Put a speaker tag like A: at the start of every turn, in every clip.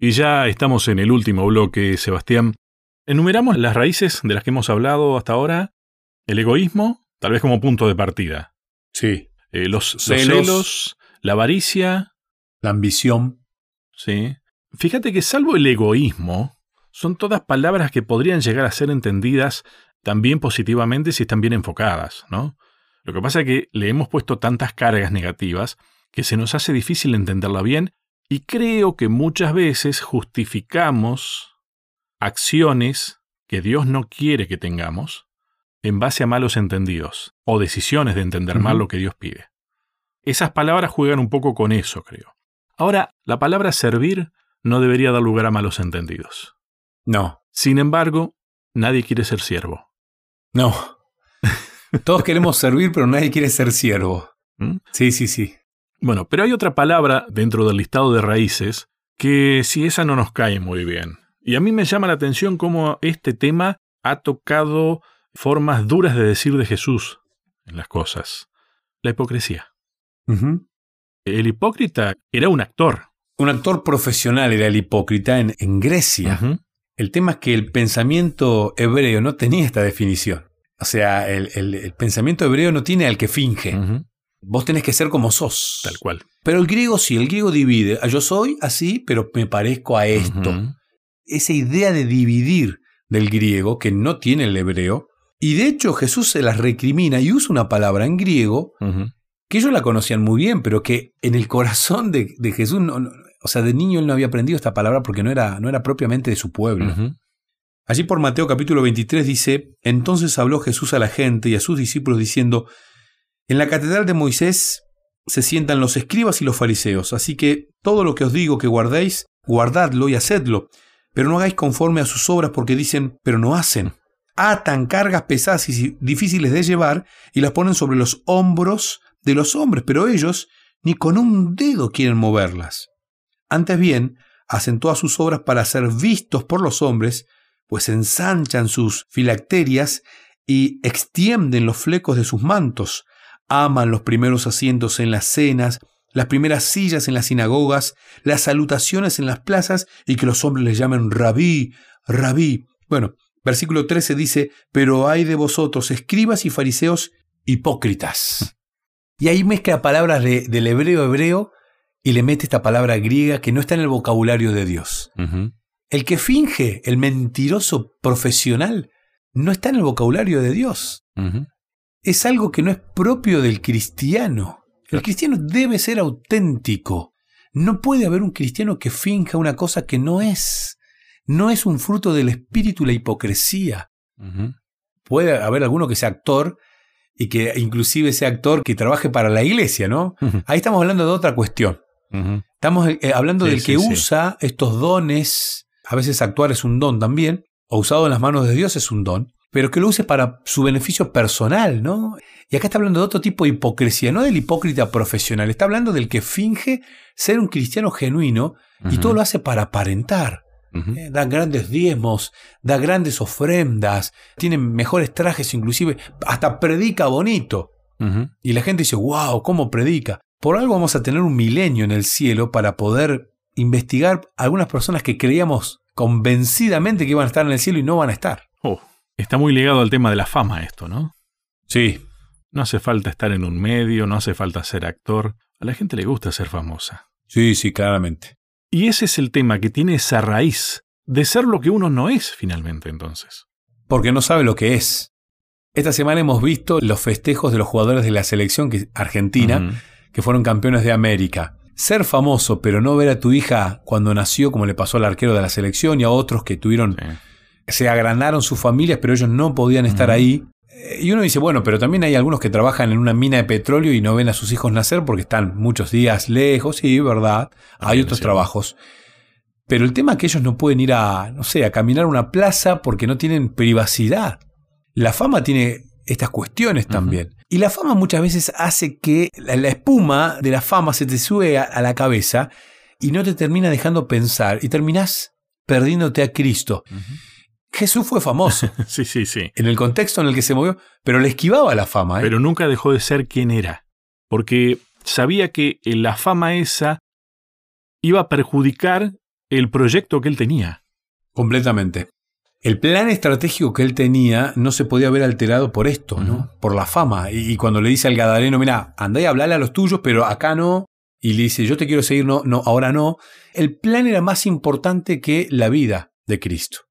A: Y ya estamos en el último bloque, Sebastián. Enumeramos las raíces de las que hemos hablado hasta ahora. El egoísmo, tal vez como punto de partida.
B: Sí.
A: Eh, los, los celos, la avaricia.
B: La ambición.
A: Sí. Fíjate que salvo el egoísmo, son todas palabras que podrían llegar a ser entendidas también positivamente si están bien enfocadas, ¿no? Lo que pasa es que le hemos puesto tantas cargas negativas que se nos hace difícil entenderla bien y creo que muchas veces justificamos acciones que Dios no quiere que tengamos en base a malos entendidos o decisiones de entender mal lo que Dios pide. Esas palabras juegan un poco con eso, creo. Ahora, la palabra servir no debería dar lugar a malos entendidos.
B: No.
A: Sin embargo, nadie quiere ser siervo.
B: No. Todos queremos servir, pero nadie quiere ser siervo.
A: ¿Mm?
B: Sí, sí, sí.
A: Bueno, pero hay otra palabra dentro del listado de raíces que si esa no nos cae muy bien. Y a mí me llama la atención cómo este tema ha tocado formas duras de decir de Jesús en las cosas. La hipocresía. El hipócrita era un actor.
B: Un actor profesional era el hipócrita en, en Grecia. El tema es que el pensamiento hebreo no tenía esta definición. O sea, el, el- el pensamiento hebreo no tiene al que finge. Vos tenés que ser como sos.
A: Tal cual.
B: Pero el griego sí, el griego divide. Ah, Yo soy así, pero me parezco a esto. Esa idea de dividir del griego que no tiene el hebreo. Y de hecho Jesús se las recrimina y usa una palabra en griego que ellos la conocían muy bien, pero que en el corazón de, de Jesús, no- no- o sea, de niño él no había aprendido esta palabra porque no era, no era propiamente de su pueblo.
A: Ujú.
B: Allí por Mateo capítulo 23 dice, entonces habló Jesús a la gente y a sus discípulos diciendo, en la catedral de Moisés se sientan los escribas y los fariseos, así que todo lo que os digo que guardéis, guardadlo y hacedlo, pero no hagáis conforme a sus obras porque dicen, pero no hacen. Atan cargas pesadas y difíciles de llevar y las ponen sobre los hombros de los hombres, pero ellos ni con un dedo quieren moverlas. Antes bien, hacen todas sus obras para ser vistos por los hombres, pues ensanchan sus filacterias y extienden los flecos de sus mantos, aman los primeros asientos en las cenas, las primeras sillas en las sinagogas, las salutaciones en las plazas y que los hombres les llamen rabí, rabí. Bueno, versículo 13 dice, pero hay de vosotros, escribas y fariseos hipócritas. Y ahí mezcla palabras de- del hebreo hebreo y le mete esta palabra griega que no está en el vocabulario de Dios. El que finge, el mentiroso profesional, no está en el vocabulario de Dios.
A: Ujú.
B: Es algo que no es propio del cristiano. El cristiano debe ser auténtico. No puede haber un cristiano que finja una cosa que no es. No es un fruto del espíritu la hipocresía. Puede haber alguno que sea actor y que inclusive sea actor que trabaje para la iglesia, ¿no? Ahí estamos hablando de otra cuestión. Estamos eh, hablando
A: Sí,
B: del que
A: sí.
B: usa estos dones, a veces actuar es un don también, o usado en las manos de Dios es un don, pero que lo use para su beneficio personal, ¿no? Y acá está hablando de otro tipo de hipocresía, no del hipócrita profesional, está hablando del que finge ser un cristiano genuino y todo lo hace para aparentar. Eh, Da grandes diezmos, da grandes ofrendas, tiene mejores trajes inclusive, hasta predica bonito. Y la gente dice, wow, ¿cómo predica? Por algo vamos a tener un milenio en el cielo para poder investigar algunas personas que creíamos convencidamente que iban a estar en el cielo y no van a estar.
A: Está muy ligado al tema de la fama esto, ¿no?
B: Sí.
A: No hace falta estar en un medio, no hace falta ser actor. A la gente le gusta ser famosa.
B: Sí, sí, claramente.
A: Y ese es el tema que tiene esa raíz de ser lo que uno no es finalmente entonces.
B: Porque no sabe lo que es. Esta semana hemos visto los festejos de los jugadores de la selección que- argentina que fueron campeones de América. Ser famoso, pero no ver a tu hija cuando nació, como le pasó al arquero de la selección y a otros que tuvieron
A: Sí.
B: Se agranaron sus familias, pero ellos no podían estar ahí. Eh, Y uno dice, bueno, pero también hay algunos que trabajan en una mina de petróleo y no ven a sus hijos nacer porque están muchos días lejos, sí, verdad. Hay otros trabajos. Pero el tema es que ellos no pueden ir a, no sé, a caminar a una plaza porque no tienen privacidad. La fama tiene estas cuestiones también. Y la fama muchas veces hace que la, la espuma de la fama se te sube a, a la cabeza y no te termina dejando pensar y terminás perdiéndote a Cristo. Jesús fue famoso
A: Sí, sí, sí.
B: en el contexto en el que se movió, pero le esquivaba la fama. ¿eh?
A: Pero nunca dejó de ser quien era. Porque sabía que la fama esa iba a perjudicar el proyecto que él tenía.
B: Completamente. El plan estratégico que él tenía no se podía ver alterado por esto, ¿no? Por la fama. Y, cuando le dice al Gadareno, mira, andá y hablale a los tuyos, pero acá no. Y le dice, yo te quiero seguir, no, no, ahora no. El plan era más importante que la vida de Cristo.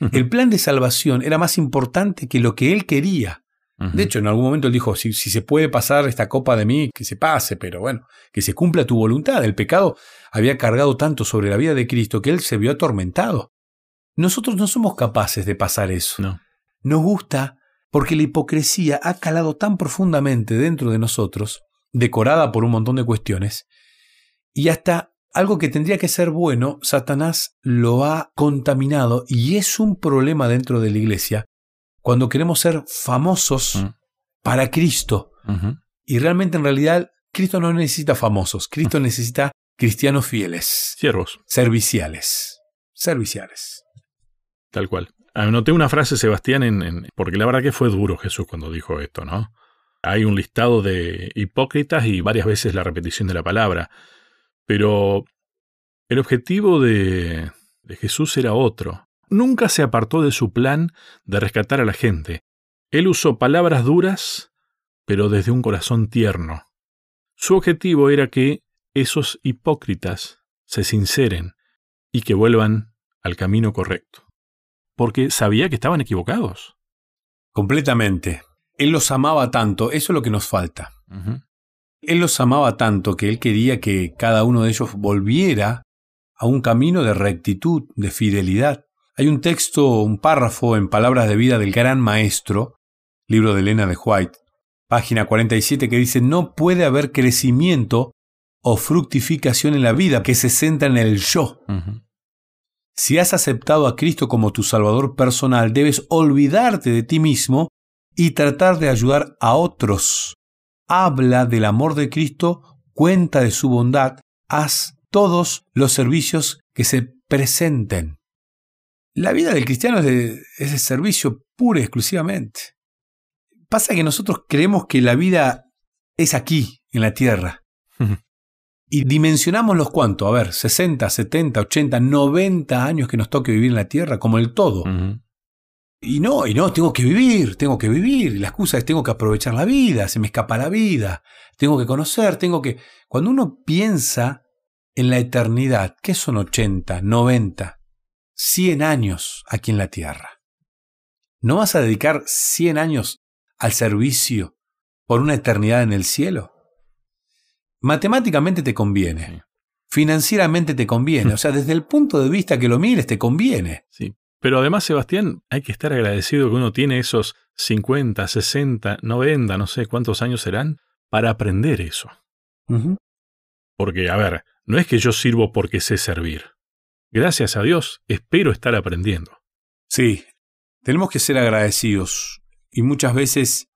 B: El plan de salvación era más importante que lo que él quería. De hecho, en algún momento él dijo, si, si, se puede pasar esta copa de mí, que se pase, pero bueno, que se cumpla tu voluntad. El pecado había cargado tanto sobre la vida de Cristo que él se vio atormentado. Nosotros no somos capaces de pasar eso.
A: No.
B: Nos gusta porque la hipocresía ha calado tan profundamente dentro de nosotros, decorada por un montón de cuestiones, y hasta algo que tendría que ser bueno, Satanás lo ha contaminado y es un problema dentro de la iglesia cuando queremos ser famosos mm. para Cristo. Y realmente en realidad Cristo no necesita famosos, Cristo necesita cristianos fieles.
A: Siervos.
B: Serviciales. Serviciales.
A: Tal cual. Anoté una frase, Sebastián, en, porque la verdad que fue duro Jesús cuando dijo esto, ¿no? Hay un listado de hipócritas y varias veces la repetición de la palabra. Pero el objetivo de, de Jesús era otro. Nunca se apartó de su plan de rescatar a la gente. Él usó palabras duras, pero desde un corazón tierno. Su objetivo era que esos hipócritas se sinceren y que vuelvan al camino correcto. Porque sabía que estaban equivocados.
B: Completamente. Él los amaba tanto, eso es lo que nos falta. Él los amaba tanto que él quería que cada uno de ellos volviera a un camino de rectitud, de fidelidad. Hay un texto, un párrafo en Palabras de Vida del Gran Maestro, libro de Elena de White, página 47, que dice, no puede haber crecimiento o fructificación en la vida que se centra en el yo. Si has aceptado a Cristo como tu Salvador personal, debes olvidarte de ti mismo y tratar de ayudar a otros. Habla del amor de Cristo, cuenta de su bondad, haz todos los servicios que se presenten. La vida del cristiano es de, ese servicio puro y exclusivamente. Pasa que nosotros creemos que la vida es aquí, en la tierra. y dimensionamos los cuantos, a ver, 60, 70, 80, 90 años que nos toque vivir en la tierra como el todo. Y no, y no, tengo que vivir, tengo que vivir. la excusa es tengo que aprovechar la vida, se me escapa la vida, tengo que conocer, tengo que... Cuando uno piensa en la eternidad, ¿qué son 80, 90, 100 años aquí en la tierra? ¿No vas a dedicar 100 años al servicio por una eternidad en el cielo? matemáticamente te conviene. Financieramente te conviene. O sea, desde el punto de vista que lo mires, te conviene.
A: Sí. Pero además, Sebastián, hay que estar agradecido que uno tiene esos 50, 60, 90, no sé cuántos años serán, para aprender eso. Porque, a ver, no es que yo sirvo porque sé servir. Gracias a Dios, espero estar aprendiendo.
B: Sí, tenemos que ser agradecidos. Y muchas veces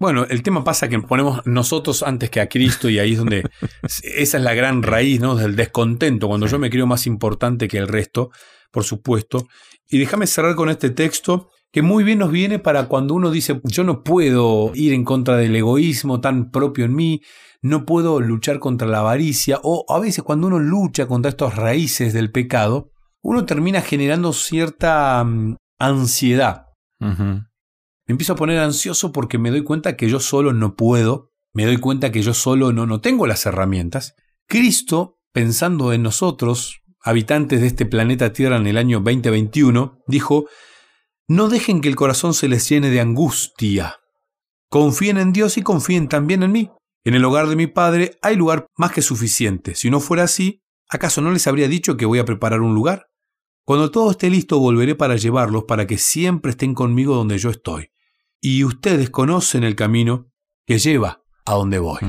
B: bueno, el tema pasa que ponemos nosotros antes que a Cristo y ahí es donde esa es la gran raíz ¿no? del descontento, cuando yo me creo más importante que el resto, por supuesto. Y déjame cerrar con este texto que muy bien nos viene para cuando uno dice, yo no puedo ir en contra del egoísmo tan propio en mí, no puedo luchar contra la avaricia, o a veces cuando uno lucha contra estas raíces del pecado, uno termina generando cierta mm, ansiedad. Me empiezo a poner ansioso porque me doy cuenta que yo solo no puedo, me doy cuenta que yo solo no, no tengo las herramientas. Cristo, pensando en nosotros, habitantes de este planeta Tierra en el año 2021, dijo, no dejen que el corazón se les llene de angustia. Confíen en Dios y confíen también en mí. En el hogar de mi Padre hay lugar más que suficiente. Si no fuera así, ¿acaso no les habría dicho que voy a preparar un lugar? Cuando todo esté listo volveré para llevarlos para que siempre estén conmigo donde yo estoy y ustedes conocen el camino que lleva a donde voy.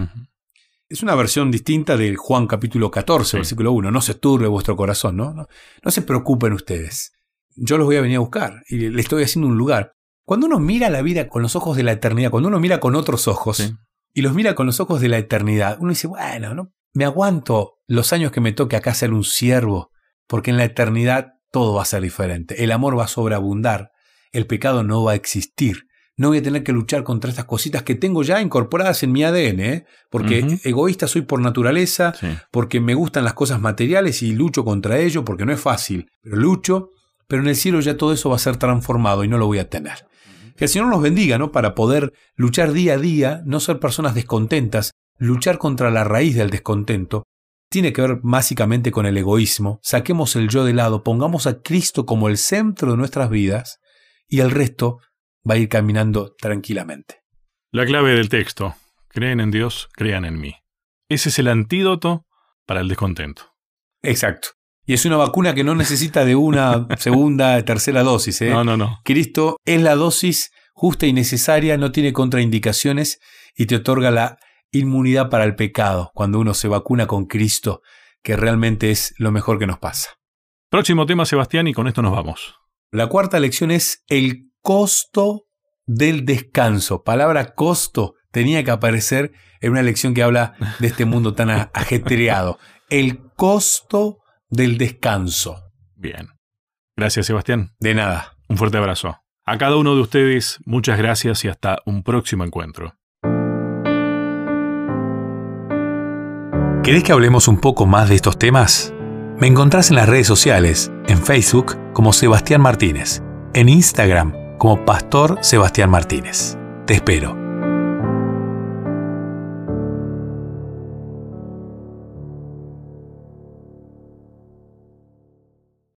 B: Es una versión distinta de Juan capítulo 14, versículo 1. No se turbe vuestro corazón, ¿no? ¿no? ¿no? se preocupen ustedes. Yo los voy a venir a buscar y le estoy haciendo un lugar. Cuando uno mira la vida con los ojos de la eternidad, cuando uno mira con otros ojos y los mira con los ojos de la eternidad, uno dice, bueno, ¿no? me aguanto los años que me toque acá ser un siervo, porque en la eternidad todo va a ser diferente. El amor va a sobreabundar, el pecado no va a existir no voy a tener que luchar contra estas cositas que tengo ya incorporadas en mi ADN, ¿eh? porque egoísta soy por naturaleza,
A: Sí.
B: porque me gustan las cosas materiales y lucho contra ello, porque no es fácil, pero lucho, pero en el cielo ya todo eso va a ser transformado y no lo voy a tener. Que el Señor nos bendiga, ¿no? Para poder luchar día a día, no ser personas descontentas, luchar contra la raíz del descontento. Tiene que ver básicamente con el egoísmo. Saquemos el yo de lado, pongamos a Cristo como el centro de nuestras vidas y el resto va a ir caminando tranquilamente.
A: La clave del texto. Creen en Dios, crean en mí. Ese es el antídoto para el descontento.
B: Exacto. Y es una vacuna que no necesita de una segunda, tercera dosis. ¿eh?
A: No, no, no.
B: Cristo es la dosis justa y necesaria, no tiene contraindicaciones y te otorga la inmunidad para el pecado cuando uno se vacuna con Cristo, que realmente es lo mejor que nos pasa.
A: Próximo tema, Sebastián, y con esto nos vamos.
B: La cuarta lección es el costo del descanso. Palabra costo tenía que aparecer en una lección que habla de este mundo tan ajetreado. El costo del descanso.
A: Bien. Gracias, Sebastián.
B: De nada.
A: Un fuerte abrazo. A cada uno de ustedes, muchas gracias y hasta un próximo encuentro.
B: ¿Querés que hablemos un poco más de estos temas? Me encontrás en las redes sociales, en Facebook como Sebastián Martínez, en Instagram como Pastor Sebastián Martínez. Te espero.